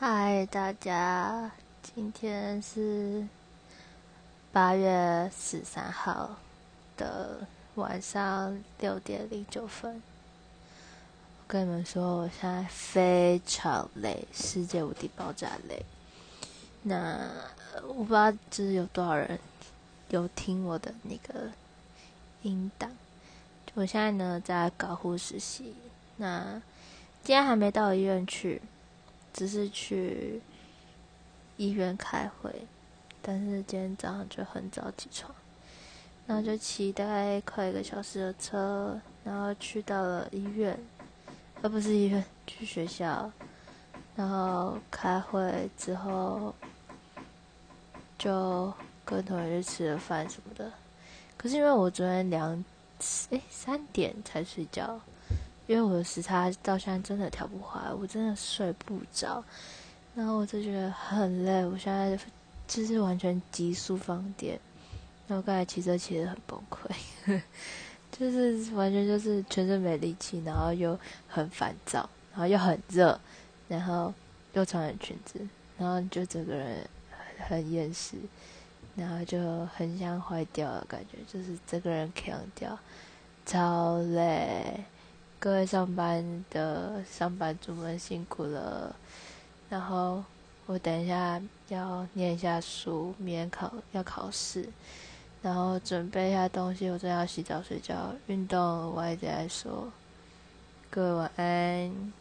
嗨，大家，今天是八月十三号的晚上六点零九分。我跟你们说，我现在非常累，世界无敌爆炸累。那我不知道就是有多少人有听我的那个音档。我现在呢在搞护实习，那今天还没到医院去。只是去医院开会，但是今天早上就很早起床，然后就骑大概快一个小时的车，然后去到了医院，而不是医院，去学校，然后开会之后就跟同学去吃了饭什么的。可是因为我昨天两哎三点才睡觉。因为我的时差到现在真的调不回来，我真的睡不着，然后我就觉得很累。我现在就是完全急速放电，然后刚才骑车骑得很崩溃，就是完全就是全身没力气，然后又很烦躁，然后又很热，然后又穿了裙子，然后就整个人很厌世，然后就很像坏掉的感觉，就是整个人扛掉，超累。各位上班的上班族们辛苦了，然后我等一下要念一下书，明天考要考试，然后准备一下东西，我正要洗澡睡觉，运动我也在说，各位晚安。